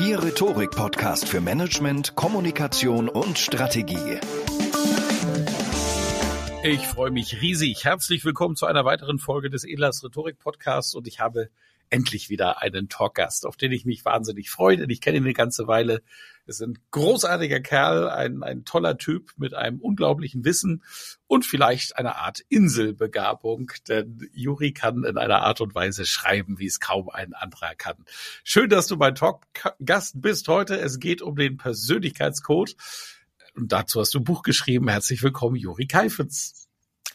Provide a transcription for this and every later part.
Ihr Rhetorik-Podcast für Management, Kommunikation und Strategie. Ich freue mich riesig. Herzlich willkommen zu einer weiteren Folge des Elas Rhetorik Podcasts und ich habe endlich wieder einen Talkgast, auf den ich mich wahnsinnig freue, denn ich kenne ihn eine ganze Weile. ist ein großartiger Kerl, ein, ein toller Typ mit einem unglaublichen Wissen und vielleicht eine Art Inselbegabung, denn Juri kann in einer Art und Weise schreiben, wie es kaum ein anderer kann. Schön, dass du mein Talkgast bist heute. Es geht um den Persönlichkeitscode. Und dazu hast du ein Buch geschrieben. Herzlich willkommen, Juri Keifens.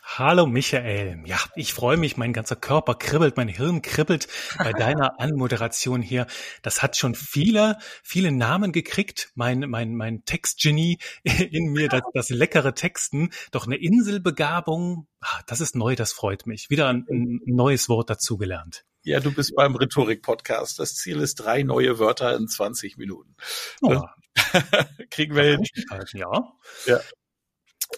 Hallo Michael. Ja, ich freue mich, mein ganzer Körper kribbelt, mein Hirn kribbelt bei deiner Anmoderation hier. Das hat schon viele, viele Namen gekriegt. Mein, mein, mein Textgenie in mir, das, das leckere Texten. Doch eine Inselbegabung, ah, das ist neu, das freut mich. Wieder ein, ein neues Wort dazugelernt. Ja, du bist beim Rhetorik-Podcast. Das Ziel ist drei neue Wörter in 20 Minuten. Oh. Kriegen wir hin. Ja. ja.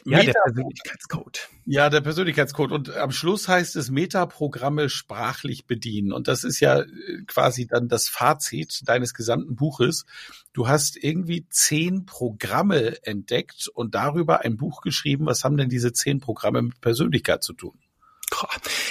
Ja, Meta der Persönlichkeitscode. Ja, der Persönlichkeitscode. Und am Schluss heißt es Metaprogramme sprachlich bedienen. Und das ist ja äh, quasi dann das Fazit deines gesamten Buches. Du hast irgendwie zehn Programme entdeckt und darüber ein Buch geschrieben. Was haben denn diese zehn Programme mit Persönlichkeit zu tun?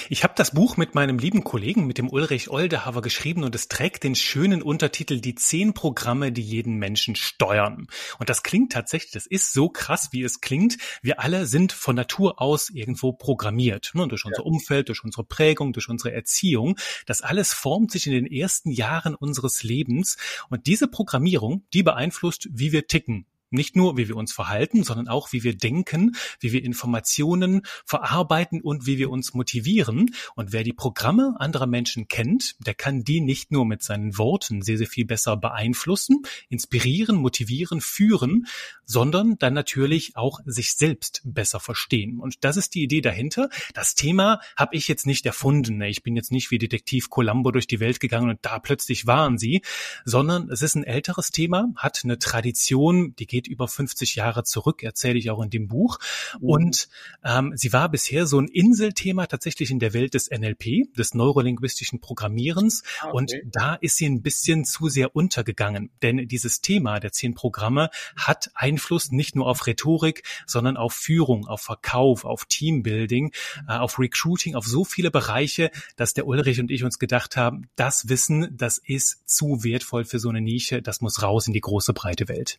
Ich habe das Buch mit meinem lieben Kollegen, mit dem Ulrich Oldehaver geschrieben und es trägt den schönen Untertitel Die zehn Programme, die jeden Menschen steuern. Und das klingt tatsächlich, das ist so krass, wie es klingt. Wir alle sind von Natur aus irgendwo programmiert. Ne? Durch unser. Umfeld, durch unsere Prägung, durch unsere Erziehung. Das alles formt sich in den ersten Jahren unseres Lebens. Und diese Programmierung, die beeinflusst, wie wir ticken nicht nur, wie wir uns verhalten, sondern auch, wie wir denken, wie wir Informationen verarbeiten und wie wir uns motivieren. Und wer die Programme anderer Menschen kennt, der kann die nicht nur mit seinen Worten sehr, sehr viel besser beeinflussen, inspirieren, motivieren, führen, sondern dann natürlich auch sich selbst besser verstehen. Und das ist die Idee dahinter. Das Thema habe ich jetzt nicht erfunden. Ich bin jetzt nicht wie Detektiv Columbo durch die Welt gegangen und da plötzlich waren sie, sondern es ist ein älteres Thema, hat eine Tradition, die geht über 50 Jahre zurück, erzähle ich auch in dem Buch. Mhm. Und ähm, sie war bisher so ein Inselthema tatsächlich in der Welt des NLP, des neurolinguistischen Programmierens. Ah, okay. Und da ist sie ein bisschen zu sehr untergegangen. Denn dieses Thema der zehn Programme hat Einfluss nicht nur auf Rhetorik, sondern auf Führung, auf Verkauf, auf Teambuilding, äh, auf Recruiting, auf so viele Bereiche, dass der Ulrich und ich uns gedacht haben, das Wissen, das ist zu wertvoll für so eine Nische, das muss raus in die große breite Welt.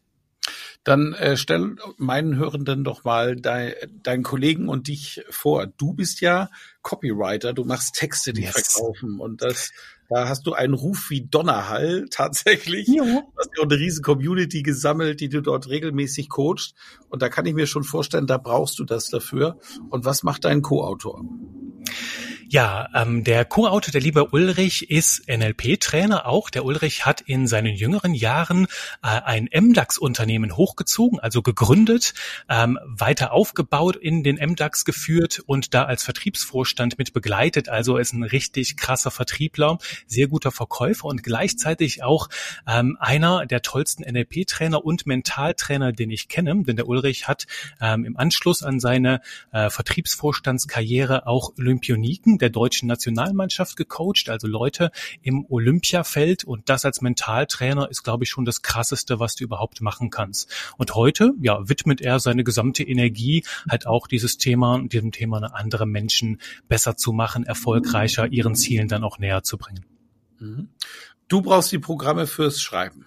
Dann äh, stell meinen Hörenden doch mal dein, deinen Kollegen und dich vor. Du bist ja Copywriter, du machst Texte, die yes. verkaufen und das da hast du einen Ruf wie Donnerhall tatsächlich. Ja. Du hast ja eine riesen Community gesammelt, die du dort regelmäßig coachst. Und da kann ich mir schon vorstellen, da brauchst du das dafür. Und was macht dein Co-Autor? Ja, ähm, der Co-Autor, der liebe Ulrich, ist NLP-Trainer auch. Der Ulrich hat in seinen jüngeren Jahren äh, ein MDAX-Unternehmen hochgezogen, also gegründet, ähm, weiter aufgebaut, in den MDAX geführt und da als Vertriebsvorstand mit begleitet. Also ist ein richtig krasser Vertriebler, sehr guter Verkäufer und gleichzeitig auch ähm, einer der tollsten NLP-Trainer und Mentaltrainer, den ich kenne. Denn der Ulrich hat ähm, im Anschluss an seine äh, Vertriebsvorstandskarriere auch Olympioniken Der deutschen Nationalmannschaft gecoacht, also Leute im Olympiafeld und das als Mentaltrainer ist, glaube ich, schon das krasseste, was du überhaupt machen kannst. Und heute, ja, widmet er seine gesamte Energie halt auch dieses Thema, diesem Thema andere Menschen besser zu machen, erfolgreicher ihren Zielen dann auch näher zu bringen. Mhm. Du brauchst die Programme fürs Schreiben.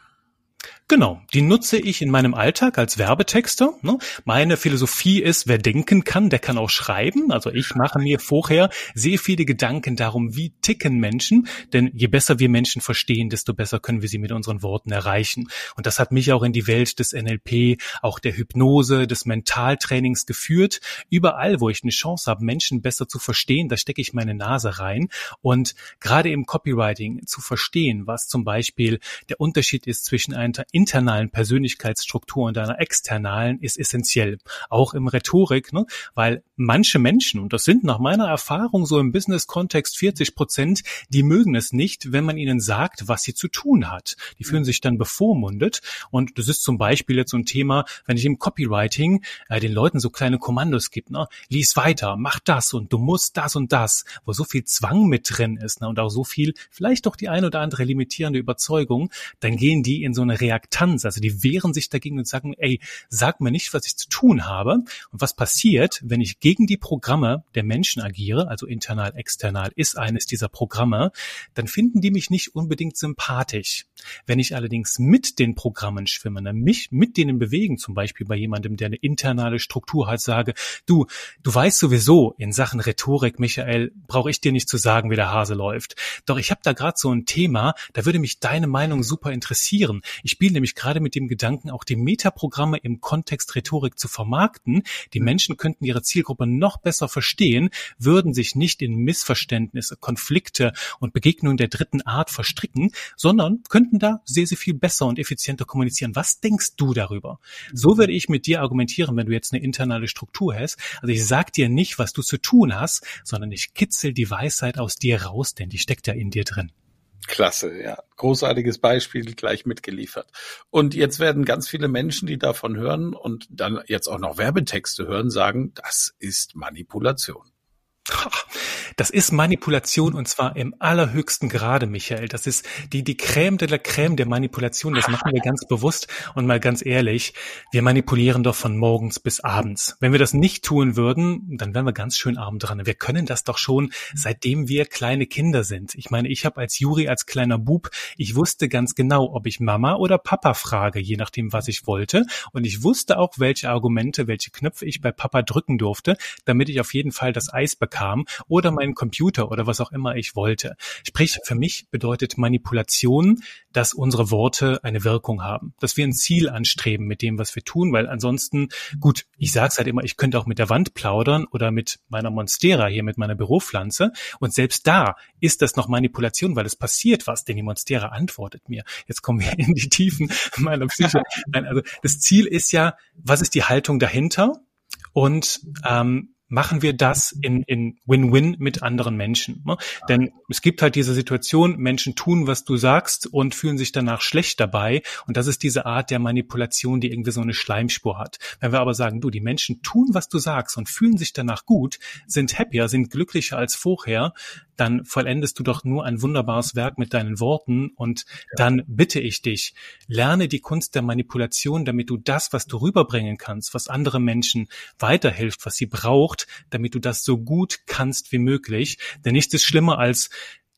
Genau, die nutze ich in meinem Alltag als Werbetexter. Ne? Meine Philosophie ist, wer denken kann, der kann auch schreiben. Also ich mache mir vorher sehr viele Gedanken darum, wie ticken Menschen. Denn je besser wir Menschen verstehen, desto besser können wir sie mit unseren Worten erreichen. Und das hat mich auch in die Welt des NLP, auch der Hypnose, des Mentaltrainings geführt. Überall, wo ich eine Chance habe, Menschen besser zu verstehen, da stecke ich meine Nase rein. Und gerade im Copywriting zu verstehen, was zum Beispiel der Unterschied ist zwischen einer internalen Persönlichkeitsstruktur und deiner externalen ist essentiell. Auch im Rhetorik, ne? weil manche Menschen, und das sind nach meiner Erfahrung so im Business-Kontext 40 Prozent, die mögen es nicht, wenn man ihnen sagt, was sie zu tun hat. Die fühlen sich dann bevormundet. Und das ist zum Beispiel jetzt so ein Thema, wenn ich im Copywriting äh, den Leuten so kleine Kommandos gibt, ne? lies weiter, mach das und du musst das und das, wo so viel Zwang mit drin ist ne? und auch so viel, vielleicht doch die ein oder andere limitierende Überzeugung, dann gehen die in so eine Reaktion Reaktanz, also die wehren sich dagegen und sagen, ey, sag mir nicht, was ich zu tun habe. Und was passiert, wenn ich gegen die Programme der Menschen agiere, also internal, external ist eines dieser Programme, dann finden die mich nicht unbedingt sympathisch. Wenn ich allerdings mit den Programmen schwimme, ne, mich mit denen bewegen, zum Beispiel bei jemandem, der eine internale Struktur hat, sage, du, du weißt sowieso in Sachen Rhetorik, Michael, brauche ich dir nicht zu sagen, wie der Hase läuft. Doch ich habe da gerade so ein Thema, da würde mich deine Meinung super interessieren. Ich spiele nämlich gerade mit dem Gedanken, auch die Metaprogramme im Kontext Rhetorik zu vermarkten. Die Menschen könnten ihre Zielgruppe noch besser verstehen, würden sich nicht in Missverständnisse, Konflikte und Begegnungen der dritten Art verstricken, sondern könnten da sehr, sehr viel besser und effizienter kommunizieren. Was denkst du darüber? So würde ich mit dir argumentieren, wenn du jetzt eine internale Struktur hast. Also ich sag dir nicht, was du zu tun hast, sondern ich kitzel die Weisheit aus dir raus, denn die steckt ja in dir drin. Klasse, ja. Großartiges Beispiel gleich mitgeliefert. Und jetzt werden ganz viele Menschen, die davon hören und dann jetzt auch noch Werbetexte hören, sagen, das ist Manipulation. Das ist Manipulation und zwar im allerhöchsten Grade, Michael. Das ist die, die Crème de la Crème der Manipulation. Das machen wir ganz bewusst und mal ganz ehrlich. Wir manipulieren doch von morgens bis abends. Wenn wir das nicht tun würden, dann wären wir ganz schön arm dran. Wir können das doch schon, seitdem wir kleine Kinder sind. Ich meine, ich habe als Juri, als kleiner Bub, ich wusste ganz genau, ob ich Mama oder Papa frage, je nachdem, was ich wollte. Und ich wusste auch, welche Argumente, welche Knöpfe ich bei Papa drücken durfte, damit ich auf jeden Fall das Eis bekam bekam oder meinen Computer oder was auch immer ich wollte. Sprich, für mich bedeutet Manipulation, dass unsere Worte eine Wirkung haben, dass wir ein Ziel anstreben mit dem, was wir tun, weil ansonsten, gut, ich sage es halt immer, ich könnte auch mit der Wand plaudern oder mit meiner Monstera hier, mit meiner Büropflanze und selbst da ist das noch Manipulation, weil es passiert was, denn die Monstera antwortet mir. Jetzt kommen wir in die Tiefen meiner Psyche. Nein, also das Ziel ist ja, was ist die Haltung dahinter? Und ähm, machen wir das in, in Win-Win mit anderen Menschen. Ne? Denn es gibt halt diese Situation, Menschen tun, was du sagst und fühlen sich danach schlecht dabei. Und das ist diese Art der Manipulation, die irgendwie so eine Schleimspur hat. Wenn wir aber sagen, du, die Menschen tun, was du sagst und fühlen sich danach gut, sind happier, sind glücklicher als vorher, dann vollendest du doch nur ein wunderbares Werk mit deinen Worten und ja. dann bitte ich dich, lerne die Kunst der Manipulation, damit du das, was du rüberbringen kannst, was andere Menschen weiterhilft, was sie braucht, damit du das so gut kannst wie möglich. Denn nichts ist schlimmer als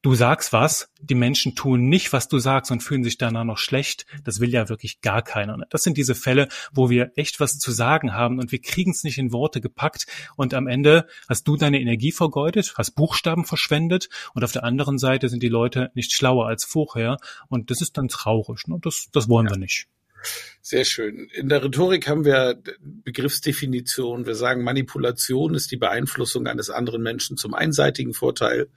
du sagst was, die Menschen tun nicht, was du sagst und fühlen sich danach noch schlecht. Das will ja wirklich gar keiner. Ne? Das sind diese Fälle, wo wir echt was zu sagen haben und wir kriegen es nicht in Worte gepackt und am Ende hast du deine Energie vergeudet, hast Buchstaben verschwendet und auf der anderen Seite sind die Leute nicht schlauer als vorher und das ist dann traurig. Ne? Das, das wollen ja. wir nicht. Sehr schön. In der Rhetorik haben wir Begriffsdefinition. Wir sagen, Manipulation ist die Beeinflussung eines anderen Menschen zum einseitigen Vorteil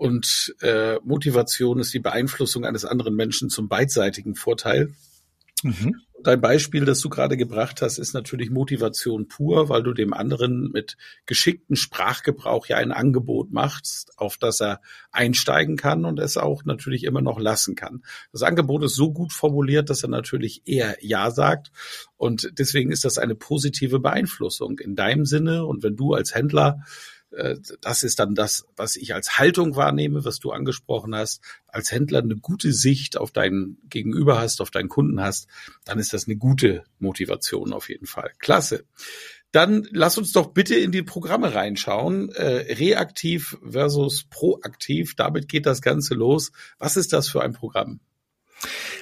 und äh, Motivation ist die Beeinflussung eines anderen Menschen zum beidseitigen Vorteil. Mhm. Dein Beispiel, das du gerade gebracht hast, ist natürlich Motivation pur, weil du dem anderen mit geschicktem Sprachgebrauch ja ein Angebot machst, auf das er einsteigen kann und es auch natürlich immer noch lassen kann. Das Angebot ist so gut formuliert, dass er natürlich eher Ja sagt und deswegen ist das eine positive Beeinflussung in deinem Sinne und wenn du als Händler das ist dann das, was ich als Haltung wahrnehme, was du angesprochen hast. Als Händler eine gute Sicht auf deinen Gegenüber hast, auf deinen Kunden hast, dann ist das eine gute Motivation auf jeden Fall. Klasse. Dann lass uns doch bitte in die Programme reinschauen. Äh, reaktiv versus proaktiv. Damit geht das Ganze los. Was ist das für ein Programm?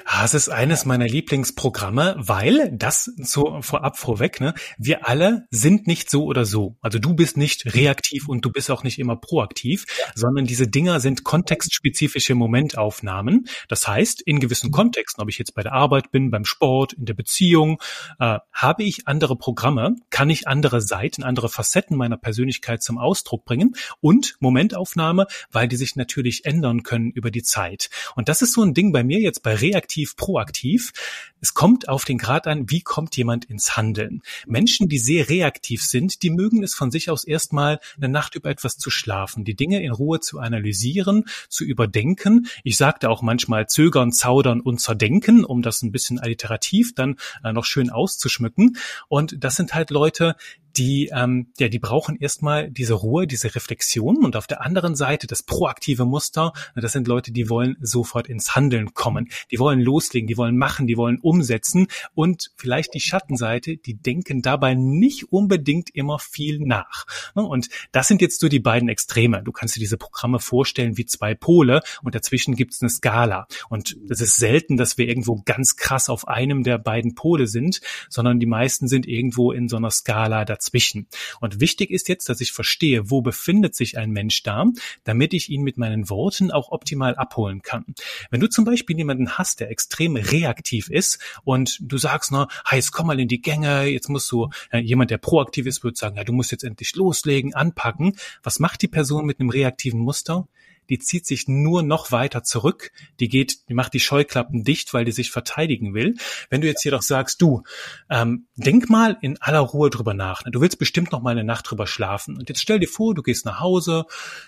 Ah, es ist eines meiner Lieblingsprogramme, weil das so vorab vorweg, ne, wir alle sind nicht so oder so. Also du bist nicht reaktiv und du bist auch nicht immer proaktiv, sondern diese Dinger sind kontextspezifische Momentaufnahmen. Das heißt, in gewissen Kontexten, ob ich jetzt bei der Arbeit bin, beim Sport, in der Beziehung, äh, habe ich andere Programme, kann ich andere Seiten, andere Facetten meiner Persönlichkeit zum Ausdruck bringen und Momentaufnahme, weil die sich natürlich ändern können über die Zeit. Und das ist so ein Ding bei mir jetzt bei reaktiv, proaktiv. Es kommt auf den Grad an, wie kommt jemand ins Handeln. Menschen, die sehr reaktiv sind, die mögen es von sich aus erstmal eine Nacht über etwas zu schlafen, die Dinge in Ruhe zu analysieren, zu überdenken. Ich sagte auch manchmal zögern, zaudern und zerdenken, um das ein bisschen alliterativ dann äh, noch schön auszuschmücken. Und das sind halt Leute, die, ähm, ja, die brauchen erstmal diese Ruhe, diese Reflexion und auf der anderen Seite das proaktive Muster, das sind Leute, die wollen sofort ins Handeln kommen, die wollen loslegen, die wollen machen, die wollen umsetzen und vielleicht die Schattenseite, die denken dabei nicht unbedingt immer viel nach. Ne? Und das sind jetzt so die beiden Extreme. Du kannst dir diese Programme vorstellen wie zwei Pole und dazwischen gibt es eine Skala. Und es ist selten, dass wir irgendwo ganz krass auf einem der beiden Pole sind, sondern die meisten sind irgendwo in so einer Skala dazwischen dazwischen. Und wichtig ist jetzt, dass ich verstehe, wo befindet sich ein Mensch da, damit ich ihn mit meinen Worten auch optimal abholen kann. Wenn du zum Beispiel jemanden hast, der extrem reaktiv ist und du sagst, na, hey, jetzt komm mal in die Gänge, jetzt musst du, äh, jemand, der proaktiv ist, würde sagen, ja, du musst jetzt endlich loslegen, anpacken. Was macht die Person mit einem reaktiven Muster? Die zieht sich nur noch weiter zurück, die geht, die macht die Scheuklappen dicht, weil die sich verteidigen will. Wenn du jetzt jedoch sagst, du, ähm, denk mal in aller Ruhe drüber nach. Ne? Du willst bestimmt noch mal eine Nacht drüber schlafen. Und jetzt stell dir vor, du gehst nach Hause,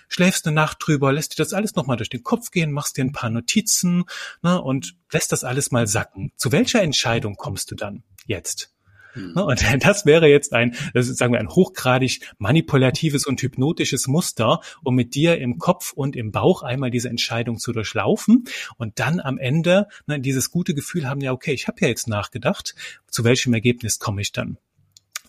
schläfst eine Nacht drüber, lässt dir das alles noch mal durch den Kopf gehen, machst dir ein paar Notizen ne, und lässt das alles mal sacken. Zu welcher Entscheidung kommst du dann jetzt? Hm. Ne, und das wäre jetzt ein, das ist, sagen wir, ein hochgradig manipulatives und hypnotisches Muster, um mit dir im Kopf und im Bauch einmal diese Entscheidung zu durchlaufen und dann am Ende ne, dieses gute Gefühl haben, ja, okay, ich habe ja jetzt nachgedacht, zu welchem Ergebnis komme ich dann?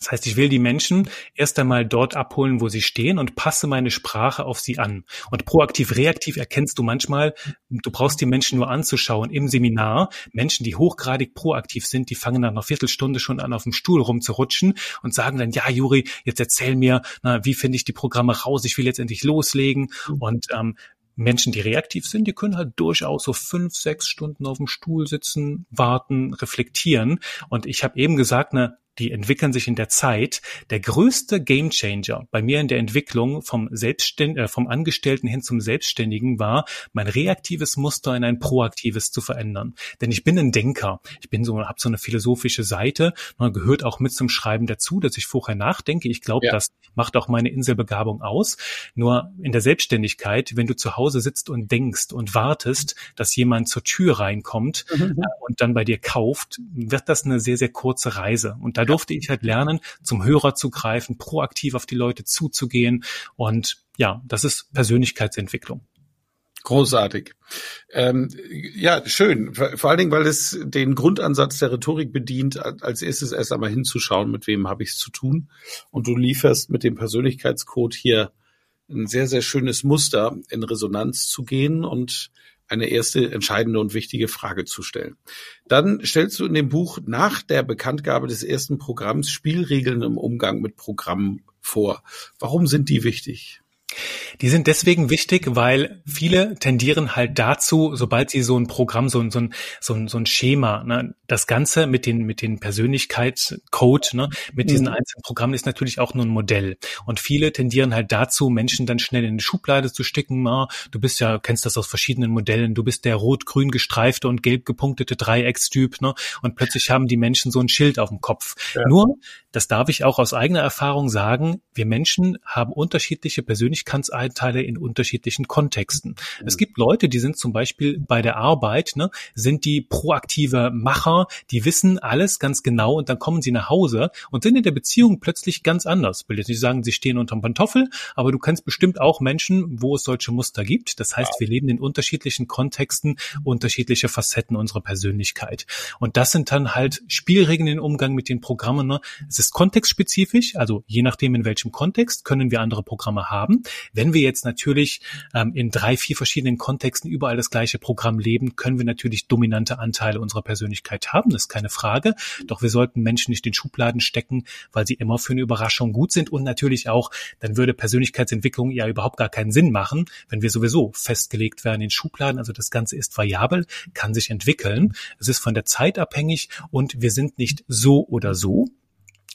Das heißt, ich will die Menschen erst einmal dort abholen, wo sie stehen und passe meine Sprache auf sie an. Und proaktiv, reaktiv erkennst du manchmal, du brauchst die Menschen nur anzuschauen im Seminar. Menschen, die hochgradig proaktiv sind, die fangen nach einer Viertelstunde schon an, auf dem Stuhl rumzurutschen und sagen dann, ja, Juri, jetzt erzähl mir, na, wie finde ich die Programme raus? Ich will jetzt endlich loslegen. Mhm. Und ähm, Menschen, die reaktiv sind, die können halt durchaus so fünf, sechs Stunden auf dem Stuhl sitzen, warten, reflektieren. Und ich habe eben gesagt, eine die entwickeln sich in der Zeit. Der größte Gamechanger bei mir in der Entwicklung vom Selbstständ äh, vom Angestellten hin zum Selbstständigen war, mein reaktives Muster in ein proaktives zu verändern. Denn ich bin ein Denker. Ich bin so, habe so eine philosophische Seite. Man gehört auch mit zum Schreiben dazu, dass ich vorher nachdenke. Ich glaube, ja. das macht auch meine Inselbegabung aus. Nur in der Selbstständigkeit, wenn du zu Hause sitzt und denkst und wartest, dass jemand zur Tür reinkommt mhm. äh, und dann bei dir kauft, wird das eine sehr, sehr kurze Reise. Und da durfte ich halt lernen, zum Hörer zu greifen, proaktiv auf die Leute zuzugehen. Und ja, das ist Persönlichkeitsentwicklung. Großartig. Ähm, ja, schön. Vor allen Dingen, weil es den Grundansatz der Rhetorik bedient, als erstes erst einmal hinzuschauen, mit wem habe ich es zu tun. Und du lieferst mit dem Persönlichkeitscode hier ein sehr, sehr schönes Muster, in Resonanz zu gehen und eine erste entscheidende und wichtige Frage zu stellen. Dann stellst du in dem Buch nach der Bekanntgabe des ersten Programms Spielregeln im Umgang mit Programmen vor. Warum sind die wichtig? Die sind deswegen wichtig, weil viele tendieren halt dazu, sobald sie so ein Programm, so ein, so ein, so ein, so ein Schema, ne, das Ganze mit den, mit den Persönlichkeitscode, ne, mit diesen mhm. einzelnen Programmen ist natürlich auch nur ein Modell. Und viele tendieren halt dazu, Menschen dann schnell in die Schublade zu sticken. Ah, du bist ja, kennst das aus verschiedenen Modellen, du bist der rot-grün gestreifte und gelb gepunktete Dreieckstyp, ne, und plötzlich haben die Menschen so ein Schild auf dem Kopf. Ja. Nur das darf ich auch aus eigener Erfahrung sagen, wir Menschen haben unterschiedliche Persönlichkeitsanteile in unterschiedlichen Kontexten. Es gibt Leute, die sind zum Beispiel bei der Arbeit, ne, sind die proaktive Macher, die wissen alles ganz genau und dann kommen sie nach Hause und sind in der Beziehung plötzlich ganz anders. Ich will jetzt nicht sagen, sie stehen unterm Pantoffel, aber du kennst bestimmt auch Menschen, wo es solche Muster gibt. Das heißt, wir leben in unterschiedlichen Kontexten, unterschiedliche Facetten unserer Persönlichkeit. Und das sind dann halt Spielregeln im Umgang mit den Programmen. Ne? Es ist kontextspezifisch, also je nachdem in welchem Kontext können wir andere Programme haben. Wenn wir jetzt natürlich ähm, in drei, vier verschiedenen Kontexten überall das gleiche Programm leben, können wir natürlich dominante Anteile unserer Persönlichkeit haben, das ist keine Frage. Doch wir sollten Menschen nicht in Schubladen stecken, weil sie immer für eine Überraschung gut sind und natürlich auch, dann würde Persönlichkeitsentwicklung ja überhaupt gar keinen Sinn machen, wenn wir sowieso festgelegt werden in Schubladen. Also das Ganze ist variabel, kann sich entwickeln. Es ist von der Zeit abhängig und wir sind nicht so oder so,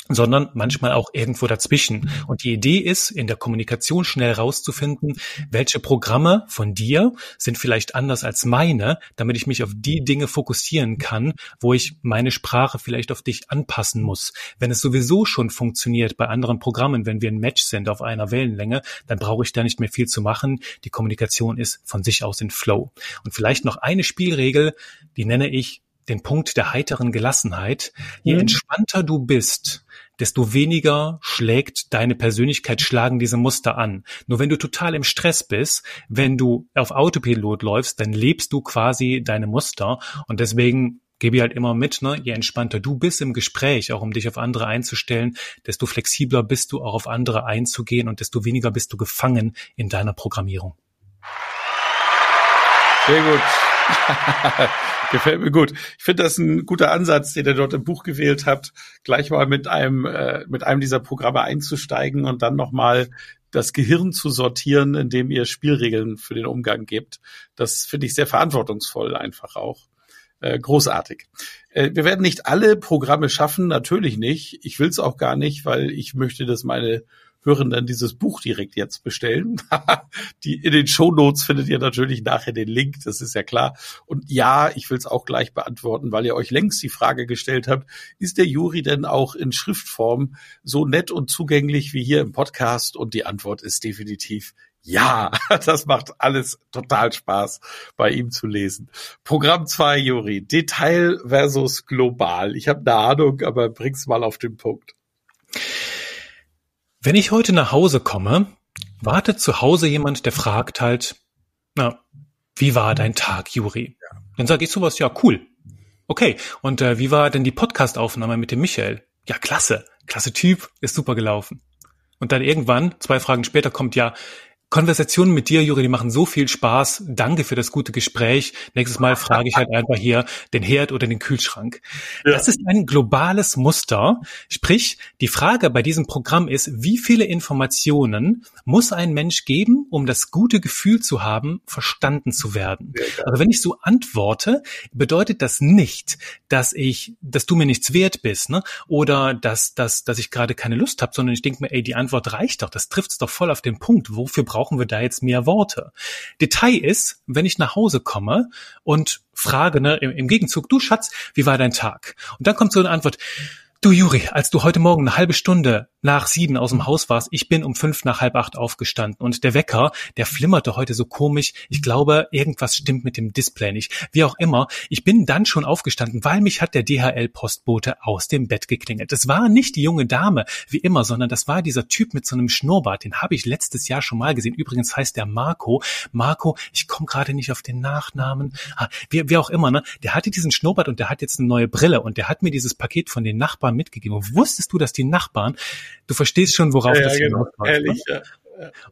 sondern manchmal auch irgendwo dazwischen. Und die Idee ist, in der Kommunikation schnell rauszufinden, welche Programme von dir sind vielleicht anders als meine, damit ich mich auf die Dinge fokussieren kann, wo ich meine Sprache vielleicht auf dich anpassen muss. Wenn es sowieso schon funktioniert bei anderen Programmen, wenn wir ein Match sind auf einer Wellenlänge, dann brauche ich da nicht mehr viel zu machen. Die Kommunikation ist von sich aus in Flow. Und vielleicht noch eine Spielregel, die nenne ich den Punkt der heiteren Gelassenheit. Je mhm. entspannter du bist, desto weniger schlägt deine Persönlichkeit, schlagen diese Muster an. Nur wenn du total im Stress bist, wenn du auf Autopilot läufst, dann lebst du quasi deine Muster und deswegen gebe ich halt immer mit, ne? je entspannter du bist im Gespräch, auch um dich auf andere einzustellen, desto flexibler bist du auch auf andere einzugehen und desto weniger bist du gefangen in deiner Programmierung. Sehr gut. Gefällt mir gut. Ich finde das ein guter Ansatz, den ihr dort im Buch gewählt habt, gleich mal mit einem äh, mit einem dieser Programme einzusteigen und dann nochmal das Gehirn zu sortieren, indem ihr Spielregeln für den Umgang gebt. Das finde ich sehr verantwortungsvoll einfach auch. Äh, großartig. Äh, wir werden nicht alle Programme schaffen, natürlich nicht. Ich will es auch gar nicht, weil ich möchte, dass meine hören dann dieses Buch direkt jetzt bestellen. die, in den Show Notes findet ihr natürlich nachher den Link, das ist ja klar. Und ja, ich will es auch gleich beantworten, weil ihr euch längst die Frage gestellt habt, ist der Juri denn auch in Schriftform so nett und zugänglich wie hier im Podcast? Und die Antwort ist definitiv ja, das macht alles total Spaß, bei ihm zu lesen. Programm 2, Juri, Detail versus global. Ich habe eine Ahnung, aber bring's mal auf den Punkt. Wenn ich heute nach Hause komme, wartet zu Hause jemand, der fragt halt, na, wie war dein Tag, Juri? Dann sage ich sowas, ja, cool. Okay, und äh, wie war denn die Podcastaufnahme mit dem Michael? Ja, klasse, klasse Typ, ist super gelaufen. Und dann irgendwann, zwei Fragen später, kommt ja, Konversationen mit dir, Juri, die machen so viel Spaß. Danke für das gute Gespräch. Nächstes Mal frage ich halt einfach hier den Herd oder den Kühlschrank. Ja. Das ist ein globales Muster. Sprich, die Frage bei diesem Programm ist, wie viele Informationen muss ein Mensch geben, um das gute Gefühl zu haben, verstanden zu werden? Also wenn ich so antworte, bedeutet das nicht, dass ich, dass du mir nichts wert bist, ne? Oder dass, dass, dass ich gerade keine Lust habe, sondern ich denke mir, ey, die Antwort reicht doch. Das trifft's doch voll auf den Punkt. Wofür brauchen wir da jetzt mehr Worte? Detail ist, wenn ich nach Hause komme und frage, ne, im, Gegenzug, du Schatz, wie war dein Tag? Und dann kommt so eine Antwort, Du Juri, als du heute Morgen eine halbe Stunde nach sieben aus dem Haus warst, ich bin um fünf nach halb acht aufgestanden und der Wecker, der flimmerte heute so komisch. Ich glaube, irgendwas stimmt mit dem Display nicht. Wie auch immer, ich bin dann schon aufgestanden, weil mich hat der DHL-Postbote aus dem Bett geklingelt. Es war nicht die junge Dame, wie immer, sondern das war dieser Typ mit so einem Schnurrbart. Den habe ich letztes Jahr schon mal gesehen. Übrigens heißt der Marco. Marco, ich komme gerade nicht auf den Nachnamen. Ah, wie, wie auch immer, ne? Der hatte diesen Schnurrbart und der hat jetzt eine neue Brille und der hat mir dieses Paket von den Nachbarn mitgegeben. Und wusstest du, dass die Nachbarn, du verstehst schon, worauf ja, das ja, genau. Ehrlich, ne? ja.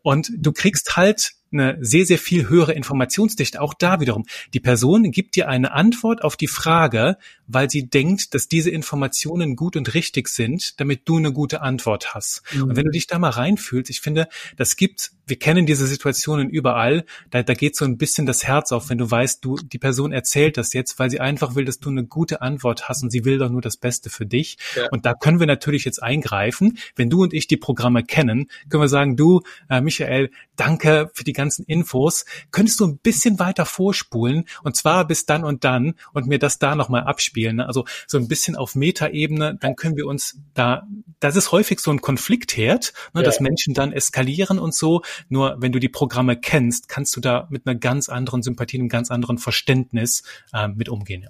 Und du kriegst halt eine sehr, sehr viel höhere Informationsdichte. Auch da wiederum. Die Person gibt dir eine Antwort auf die Frage, weil sie denkt, dass diese Informationen gut und richtig sind, damit du eine gute Antwort hast. Mhm. Und wenn du dich da mal reinfühlst, ich finde, das gibt wir kennen diese Situationen überall. Da, da geht so ein bisschen das Herz auf, wenn du weißt, du, die Person erzählt das jetzt, weil sie einfach will, dass du eine gute Antwort hast und sie will doch nur das Beste für dich. Ja. Und da können wir natürlich jetzt eingreifen. Wenn du und ich die Programme kennen, können wir sagen, du, äh, Michael, danke für die ganzen Infos. Könntest du ein bisschen weiter vorspulen und zwar bis dann und dann und mir das da nochmal abspielen. Ne? Also so ein bisschen auf Metaebene, dann können wir uns da, das ist häufig so ein Konfliktherd, ne, ja. dass Menschen dann eskalieren und so. Nur wenn du die Programme kennst, kannst du da mit einer ganz anderen Sympathie, einem ganz anderen Verständnis äh, mit umgehen. Ja.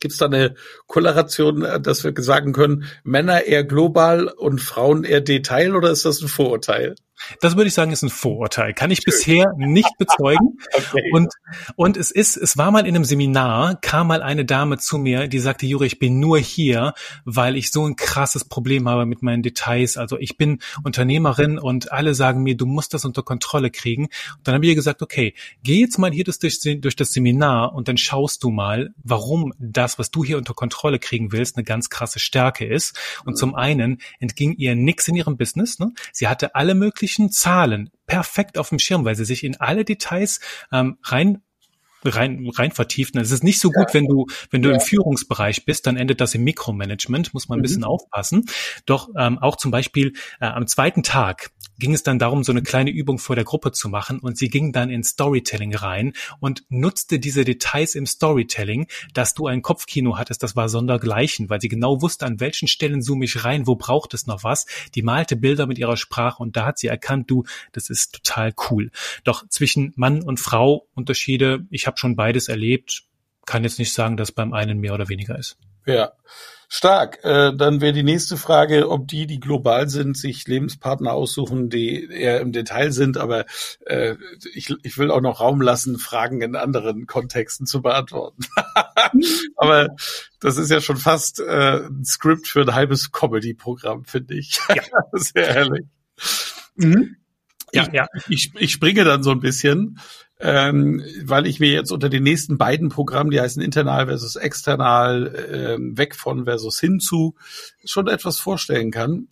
Gibt es da eine Korrelation, äh, dass wir sagen können, Männer eher global und Frauen eher Detail oder ist das ein Vorurteil? Das würde ich sagen, ist ein Vorurteil. Kann ich Schön. bisher nicht bezeugen. okay. Und, und es ist, es war mal in einem Seminar, kam mal eine Dame zu mir, die sagte, Juri, ich bin nur hier, weil ich so ein krasses Problem habe mit meinen Details. Also ich bin Unternehmerin und alle sagen mir, du musst das unter Kontrolle kriegen. Und dann habe ich ihr gesagt, okay, geh jetzt mal hier durch, durch das Seminar und dann schaust du mal, warum das, was du hier unter Kontrolle kriegen willst, eine ganz krasse Stärke ist. Und zum einen entging ihr nix in ihrem Business. Ne? Sie hatte alle möglichen möglichen Zahlen perfekt auf dem Schirm, weil sie sich in alle Details ähm, rein rein, rein vertieft. Es ist nicht so gut, ja. wenn du, wenn du ja. im Führungsbereich bist, dann endet das im Mikromanagement, muss man ein mhm. bisschen aufpassen. Doch ähm, auch zum Beispiel äh, am zweiten Tag ging es dann darum, so eine kleine Übung vor der Gruppe zu machen und sie ging dann in Storytelling rein und nutzte diese Details im Storytelling, dass du ein Kopfkino hattest, das war sondergleichen, weil sie genau wusste, an welchen Stellen zoome ich rein, wo braucht es noch was. Die malte Bilder mit ihrer Sprache und da hat sie erkannt, du, das ist total cool. Doch zwischen Mann und Frau Unterschiede, ich habe schon beides erlebt, kann jetzt nicht sagen, dass beim einen mehr oder weniger ist. Ja. Stark. Äh, dann wäre die nächste Frage, ob die, die global sind, sich Lebenspartner aussuchen, die eher im Detail sind. Aber äh, ich, ich will auch noch Raum lassen, Fragen in anderen Kontexten zu beantworten. aber das ist ja schon fast äh, ein Skript für ein halbes Comedy-Programm, finde ich. Ja. Sehr herrlich. Mhm. Ja, ich, ja. Ich, ich springe dann so ein bisschen ähm, weil ich mir jetzt unter den nächsten beiden Programmen, die heißen internal versus external, ähm, weg von versus hinzu, schon etwas vorstellen kann.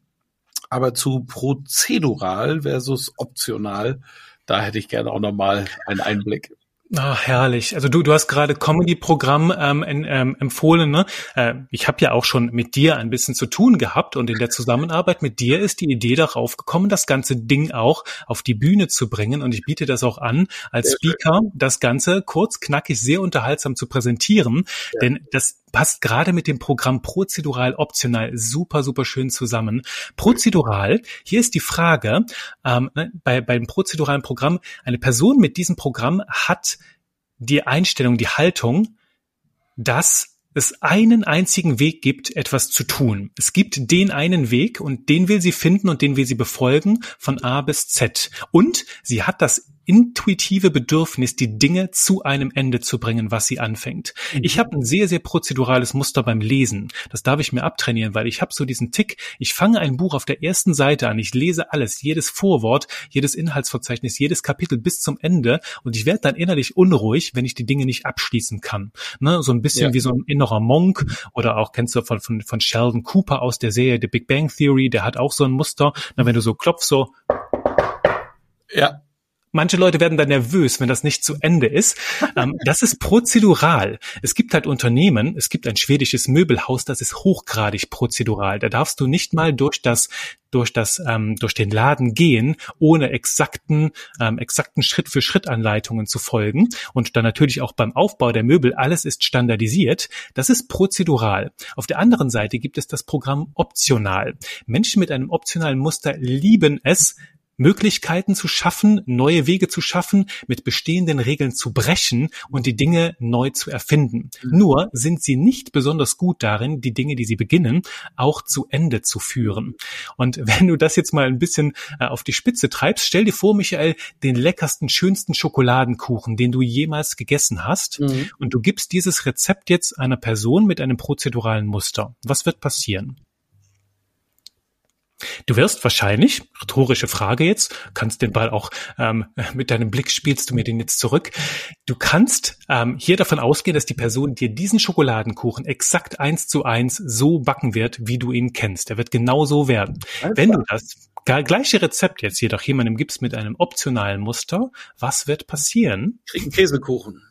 Aber zu prozedural versus optional, da hätte ich gerne auch nochmal einen Einblick. Ah, herrlich. Also du, du hast gerade Comedy-Programm ähm, ähm, empfohlen. Ne? Äh, ich habe ja auch schon mit dir ein bisschen zu tun gehabt und in der Zusammenarbeit mit dir ist die Idee darauf gekommen, das ganze Ding auch auf die Bühne zu bringen. Und ich biete das auch an, als Speaker das Ganze kurz, knackig, sehr unterhaltsam zu präsentieren. Ja. Denn das passt gerade mit dem Programm Prozedural optional super, super schön zusammen. Prozedural, hier ist die Frage, ähm, ne, bei, beim prozeduralen Programm, eine Person mit diesem Programm hat die Einstellung, die Haltung, dass es einen einzigen Weg gibt, etwas zu tun. Es gibt den einen Weg und den will sie finden und den will sie befolgen von A bis Z. Und sie hat das intuitive Bedürfnis, die Dinge zu einem Ende zu bringen, was sie anfängt. Mhm. Ich habe ein sehr, sehr prozedurales Muster beim Lesen. Das darf ich mir abtrainieren, weil ich habe so diesen Tick, ich fange ein Buch auf der ersten Seite an, ich lese alles, jedes Vorwort, jedes Inhaltsverzeichnis, jedes Kapitel bis zum Ende und ich werde dann innerlich unruhig, wenn ich die Dinge nicht abschließen kann. Ne? So ein bisschen ja. wie so ein innerer Monk oder auch kennst du von, von, von Sheldon Cooper aus der Serie The Big Bang Theory, der hat auch so ein Muster. Na, wenn du so klopfst, so ja, Manche Leute werden dann nervös, wenn das nicht zu Ende ist. Ähm, das ist prozedural. Es gibt halt Unternehmen, es gibt ein schwedisches Möbelhaus, das ist hochgradig prozedural. Da darfst du nicht mal durch das durch das ähm, durch den Laden gehen, ohne exakten ähm, exakten Schritt für Schritt Anleitungen zu folgen und dann natürlich auch beim Aufbau der Möbel alles ist standardisiert. Das ist prozedural. Auf der anderen Seite gibt es das Programm optional. Menschen mit einem optionalen Muster lieben es, Möglichkeiten zu schaffen, neue Wege zu schaffen, mit bestehenden Regeln zu brechen und die Dinge neu zu erfinden. Mhm. Nur sind sie nicht besonders gut darin, die Dinge, die sie beginnen, auch zu Ende zu führen. Und wenn du das jetzt mal ein bisschen äh, auf die Spitze treibst, stell dir vor, Michael, den leckersten, schönsten Schokoladenkuchen, den du jemals gegessen hast, mhm. und du gibst dieses Rezept jetzt einer Person mit einem prozeduralen Muster. Was wird passieren? Du wirst wahrscheinlich, rhetorische Frage jetzt, kannst den Ball auch ähm, mit deinem Blick spielst du mir den jetzt zurück. Du kannst ähm, hier davon ausgehen, dass die Person dir diesen Schokoladenkuchen exakt eins zu eins so backen wird, wie du ihn kennst. Er wird genau so werden. Alles Wenn du das gleiche Rezept jetzt jedoch jemandem gibst mit einem optionalen Muster, was wird passieren? Krieg einen Käsekuchen.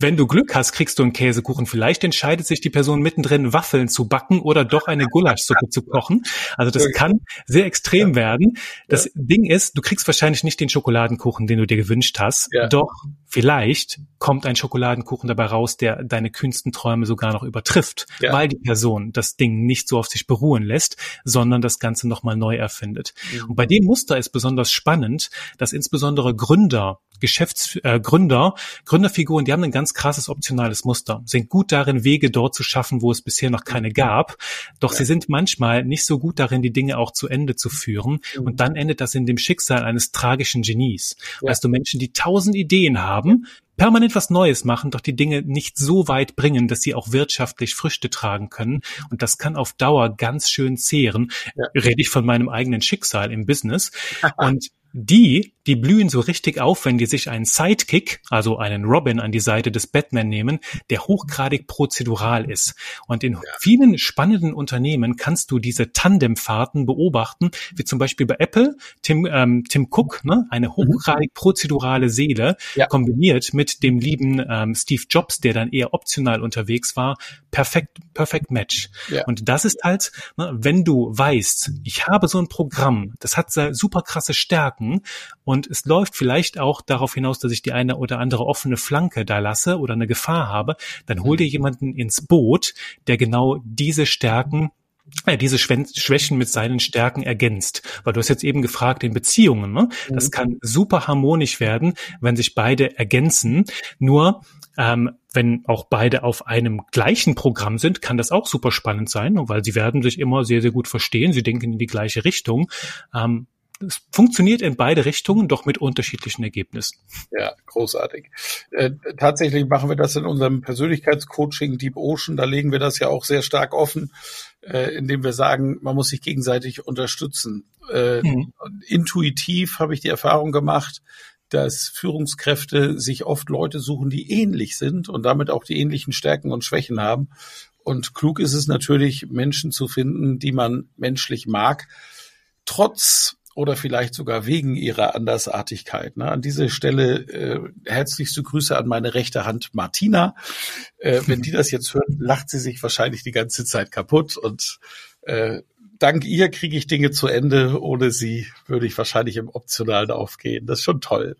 Wenn du Glück hast, kriegst du einen Käsekuchen. Vielleicht entscheidet sich die Person mittendrin, Waffeln zu backen oder doch eine Gulaschsuppe zu kochen. Also das kann sehr extrem ja. werden. Das ja. Ding ist, du kriegst wahrscheinlich nicht den Schokoladenkuchen, den du dir gewünscht hast. Ja. Doch vielleicht kommt ein Schokoladenkuchen dabei raus, der deine kühnsten Träume sogar noch übertrifft, weil die Person das Ding nicht so auf sich beruhen lässt, sondern das Ganze nochmal neu erfindet. Mhm. Und bei dem Muster ist besonders spannend, dass insbesondere Gründer Geschäftsgründer, äh, Gründerfiguren, die haben ein ganz krasses optionales Muster, sind gut darin, Wege dort zu schaffen, wo es bisher noch keine gab. Doch ja. sie sind manchmal nicht so gut darin, die Dinge auch zu Ende zu führen. Mhm. Und dann endet das in dem Schicksal eines tragischen Genies. Ja. Weißt du, Menschen, die tausend Ideen haben, permanent was Neues machen, doch die Dinge nicht so weit bringen, dass sie auch wirtschaftlich Früchte tragen können. Und das kann auf Dauer ganz schön zehren. Ja. Rede ich von meinem eigenen Schicksal im Business. Und die, die blühen so richtig auf, wenn die sich einen Sidekick, also einen Robin an die Seite des Batman nehmen, der hochgradig prozedural ist. Und in ja. vielen spannenden Unternehmen kannst du diese Tandemfahrten beobachten, wie zum Beispiel bei Apple, Tim, ähm, Tim Cook, ne, eine mhm. hochgradig prozedurale Seele, ja. kombiniert mit dem lieben ähm, Steve Jobs, der dann eher optional unterwegs war, perfekt, perfekt Match. Ja. Und das ist halt, ne, wenn du weißt, ich habe so ein Programm, das hat super krasse Stärken, Flanken und es läuft vielleicht auch darauf hinaus, dass ich die eine oder andere offene Flanke da lasse oder eine Gefahr habe, dann hol dir jemanden ins Boot, der genau diese Stärken äh, diese Schwächen mit seinen Stärken ergänzt. Weil du hast jetzt eben gefragt in Beziehungen, ne? Das mhm. kann super harmonisch werden, wenn sich beide ergänzen. Nur ähm, wenn auch beide auf einem gleichen Programm sind, kann das auch super spannend sein, weil sie werden sich immer sehr, sehr gut verstehen. Sie denken in die gleiche Richtung. Ähm, es funktioniert in beide Richtungen, doch mit unterschiedlichen Ergebnissen. Ja, großartig. Äh, tatsächlich machen wir das in unserem Persönlichkeitscoaching Deep Ocean. Da legen wir das ja auch sehr stark offen, äh, indem wir sagen, man muss sich gegenseitig unterstützen. Äh, mhm. Intuitiv habe ich die Erfahrung gemacht, dass Führungskräfte sich oft Leute suchen, die ähnlich sind und damit auch die ähnlichen Stärken und Schwächen haben. Und klug ist es natürlich, Menschen zu finden, die man menschlich mag, trotz oder vielleicht sogar wegen ihrer Andersartigkeit. Ne? An dieser Stelle äh, herzlichste Grüße an meine rechte Hand Martina. Äh, wenn die das jetzt hört, lacht sie sich wahrscheinlich die ganze Zeit kaputt und äh, dank ihr kriege ich Dinge zu Ende. Ohne sie würde ich wahrscheinlich im Optionalen aufgehen. Das ist schon toll.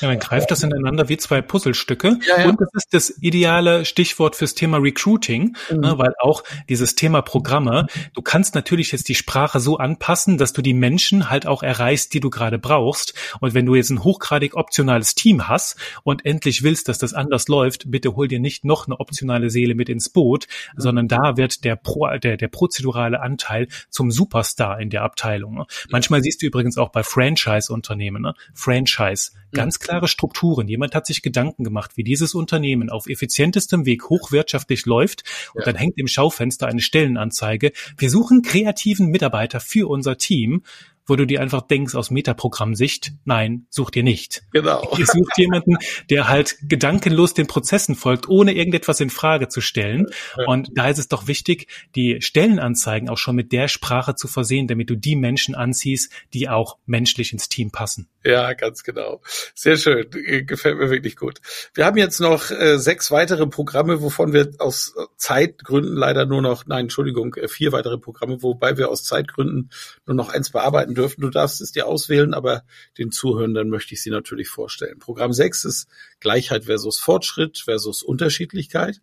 Ja, man greift das ineinander wie zwei Puzzlestücke. Ja, ja. Und das ist das ideale Stichwort fürs Thema Recruiting, mhm. ne, weil auch dieses Thema Programme, du kannst natürlich jetzt die Sprache so anpassen, dass du die Menschen halt auch erreichst, die du gerade brauchst. Und wenn du jetzt ein hochgradig optionales Team hast und endlich willst, dass das anders läuft, bitte hol dir nicht noch eine optionale Seele mit ins Boot, mhm. sondern da wird der, Pro, der, der prozedurale Anteil zum Superstar in der Abteilung. Ne? Manchmal siehst du übrigens auch bei Franchise-Unternehmen, ne? Franchise, ganz klare Strukturen. Jemand hat sich Gedanken gemacht, wie dieses Unternehmen auf effizientestem Weg hochwirtschaftlich läuft und ja. dann hängt im Schaufenster eine Stellenanzeige. Wir suchen kreativen Mitarbeiter für unser Team wo du dir einfach denkst aus Metaprogramm-Sicht, nein, such dir nicht. Genau. Ihr sucht jemanden, der halt gedankenlos den Prozessen folgt, ohne irgendetwas in Frage zu stellen. Und da ist es doch wichtig, die Stellenanzeigen auch schon mit der Sprache zu versehen, damit du die Menschen anziehst, die auch menschlich ins Team passen. Ja, ganz genau. Sehr schön. Gefällt mir wirklich gut. Wir haben jetzt noch äh, sechs weitere Programme, wovon wir aus Zeitgründen leider nur noch, nein, Entschuldigung, äh, vier weitere Programme, wobei wir aus Zeitgründen nur noch eins bearbeiten dürfen. Du darfst es dir auswählen, aber den Zuhörenden möchte ich sie natürlich vorstellen. Programm 6 ist Gleichheit versus Fortschritt versus Unterschiedlichkeit.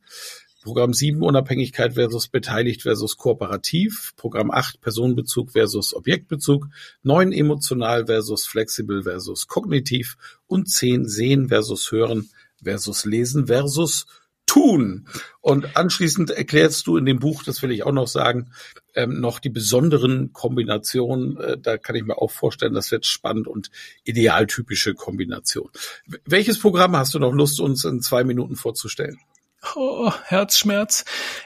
Programm 7 Unabhängigkeit versus beteiligt versus kooperativ. Programm 8 Personenbezug versus Objektbezug. 9 emotional versus flexibel versus kognitiv. Und 10 sehen versus hören versus lesen versus tun. Und anschließend erklärst du in dem Buch, das will ich auch noch sagen, ähm, noch die besonderen Kombinationen. Äh, da kann ich mir auch vorstellen, das wird spannend und idealtypische Kombination. Welches Programm hast du noch Lust, uns in zwei Minuten vorzustellen? Oh, Herzschmerz.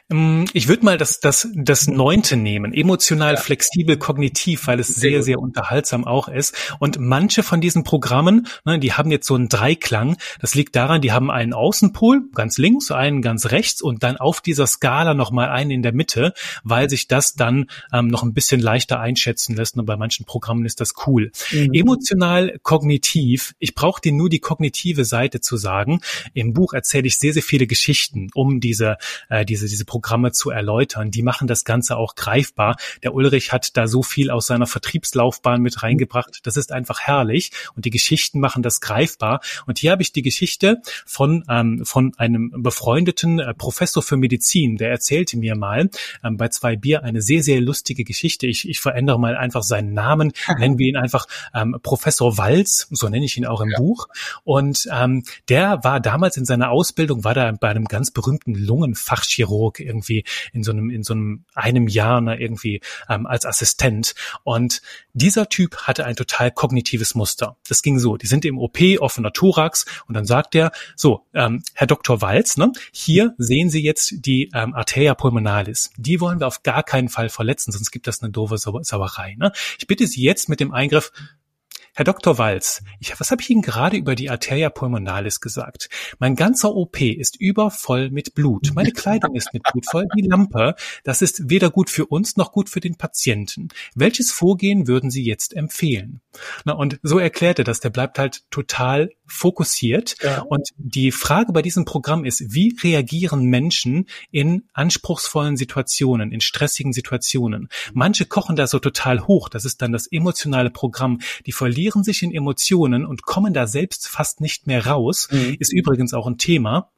Ähm, ich würde mal das, das, das neunte nehmen. Emotional, ja. flexibel, kognitiv, weil es sehr, sehr, sehr unterhaltsam auch ist. Und manche von diesen Programmen, ne, die haben jetzt so einen Dreiklang. Das liegt daran, die haben einen Außenpol, ganz links, einen ganz rechts und dann auf dieser Skala nochmal einen in der Mitte, weil sich das dann ähm, noch ein bisschen leichter einschätzen lässt. Und bei manchen Programmen ist das cool. Mhm. Emotional, kognitiv. Ich brauche dir nur die kognitive Seite zu sagen. Im Buch erzähle ich sehr, sehr viele Geschichten Geschichten, um diese, äh, diese, diese Programme zu erläutern. Die machen das Ganze auch greifbar. Der Ulrich hat da so viel aus seiner Vertriebslaufbahn mit reingebracht. Das ist einfach herrlich. Und die Geschichten machen das greifbar. Und hier habe ich die Geschichte von, ähm, von einem befreundeten äh, Professor für Medizin, der erzählte mir mal ähm, bei zwei Bier eine sehr, sehr lustige Geschichte. Ich, ich verändere mal einfach seinen Namen, nennen wir ihn einfach ähm, Professor Walz, so nenne ich ihn auch im ja. Buch. Und ähm, der war damals in seiner Ausbildung, war da bei einem ganz berühmten Lungenfachchirurg irgendwie in so einem, in so einem einem Jahr ne, irgendwie ähm, als Assistent. Und dieser Typ hatte ein total kognitives Muster. Das ging so, die sind im OP, offener Thorax, und dann sagt er, so, ähm, Herr Dr. Walz, ne, hier sehen Sie jetzt die ähm, Arteria pulmonalis. Die wollen wir auf gar keinen Fall verletzen, sonst gibt das eine doofe Sauerei. Ne? Ich bitte Sie jetzt mit dem Eingriff Herr Dr. Walz, ich, was habe ich Ihnen gerade über die Arteria pulmonalis gesagt? Mein ganzer OP ist übervoll mit Blut. Meine Kleidung ist mit Blut voll. Die Lampe, das ist weder gut für uns noch gut für den Patienten. Welches Vorgehen würden Sie jetzt empfehlen? Na, und so erklärt er das. Der bleibt halt total fokussiert. Ja. Und die Frage bei diesem Programm ist, wie reagieren Menschen in anspruchsvollen Situationen, in stressigen Situationen? Manche kochen da so total hoch. Das ist dann das emotionale Programm. Die verlieren sich in Emotionen und kommen da selbst fast nicht mehr raus, mhm. ist übrigens auch ein Thema.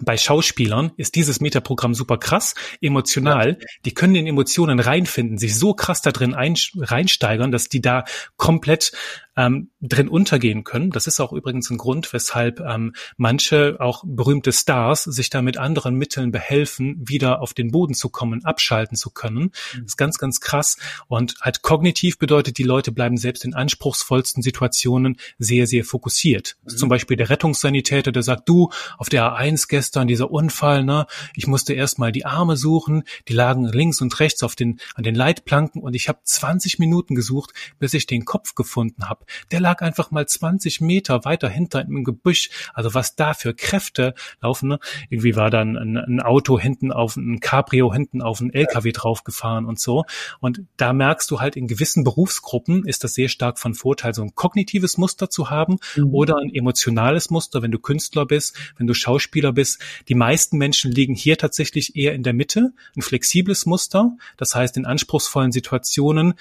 Bei Schauspielern ist dieses Metaprogramm super krass, emotional. Die können in Emotionen reinfinden, sich so krass da drin reinsteigern, dass die da komplett ähm, drin untergehen können. Das ist auch übrigens ein Grund, weshalb ähm, manche auch berühmte Stars sich da mit anderen Mitteln behelfen, wieder auf den Boden zu kommen, abschalten zu können. Mhm. Das ist ganz, ganz krass. Und halt kognitiv bedeutet, die Leute bleiben selbst in anspruchsvollsten Situationen sehr, sehr fokussiert. Mhm. Zum Beispiel der Rettungssanitäter, der sagt, du, auf der A1 gestern dieser Unfall, ne, ich musste erst mal die Arme suchen, die lagen links und rechts auf den, an den Leitplanken und ich habe 20 Minuten gesucht, bis ich den Kopf gefunden habe der lag einfach mal 20 Meter weiter hinter im Gebüsch. Also was da für Kräfte laufen. Ne? Irgendwie war dann ein, ein Auto hinten auf ein Cabrio hinten auf ein LKW draufgefahren und so. Und da merkst du halt in gewissen Berufsgruppen ist das sehr stark von Vorteil, so ein kognitives Muster zu haben mhm. oder ein emotionales Muster, wenn du Künstler bist, wenn du Schauspieler bist. Die meisten Menschen liegen hier tatsächlich eher in der Mitte, ein flexibles Muster. Das heißt, in anspruchsvollen Situationen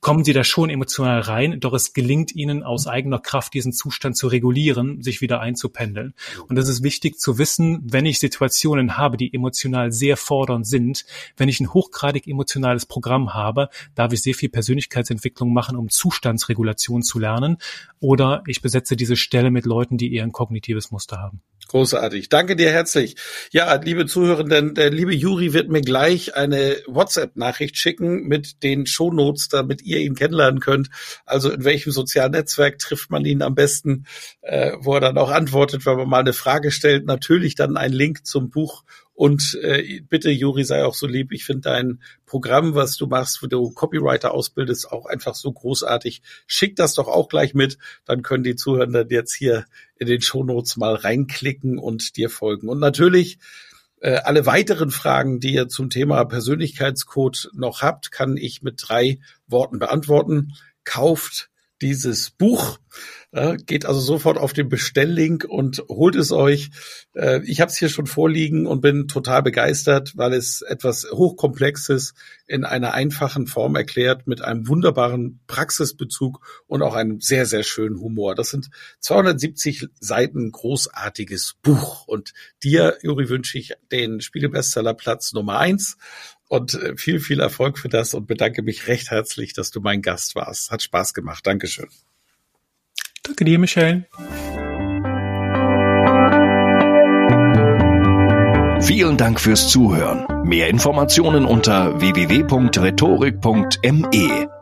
kommen sie da schon emotional rein, doch es gelingt ihnen aus eigener Kraft, diesen Zustand zu regulieren, sich wieder einzupendeln. Und das ist wichtig zu wissen, wenn ich Situationen habe, die emotional sehr fordernd sind, wenn ich ein hochgradig emotionales Programm habe, darf ich sehr viel Persönlichkeitsentwicklung machen, um Zustandsregulation zu lernen, oder ich besetze diese Stelle mit Leuten, die eher ein kognitives Muster haben. Großartig. Danke dir herzlich. Ja, liebe Zuhörenden, der liebe Juri wird mir gleich eine WhatsApp-Nachricht schicken mit den Shownotes, damit ihr ihn kennenlernen könnt. Also in welchem sozialen Netzwerk trifft man ihn am besten, äh, wo er dann auch antwortet, wenn man mal eine Frage stellt. Natürlich dann ein Link zum Buch und äh, bitte, Juri, sei auch so lieb. Ich finde dein Programm, was du machst, wo du Copywriter ausbildest, auch einfach so großartig. Schick das doch auch gleich mit. Dann können die Zuhörenden jetzt hier in den Shownotes mal reinklicken und dir folgen. Und natürlich alle weiteren Fragen, die ihr zum Thema Persönlichkeitscode noch habt, kann ich mit drei Worten beantworten. Kauft dieses Buch. Äh, geht also sofort auf den Bestelllink und holt es euch. Äh, ich habe es hier schon vorliegen und bin total begeistert, weil es etwas Hochkomplexes in einer einfachen Form erklärt mit einem wunderbaren Praxisbezug und auch einem sehr, sehr schönen Humor. Das sind 270 Seiten großartiges Buch. Und dir, Juri, wünsche ich den Spiegel-Bestseller-Platz Nummer eins und äh, viel, viel Erfolg für das und bedanke mich recht herzlich, dass du mein Gast warst. Hat Spaß gemacht. Dankeschön. Danke dir, Michelle. Vielen Dank fürs Zuhören. Mehr Informationen unter www.rhetorik.me.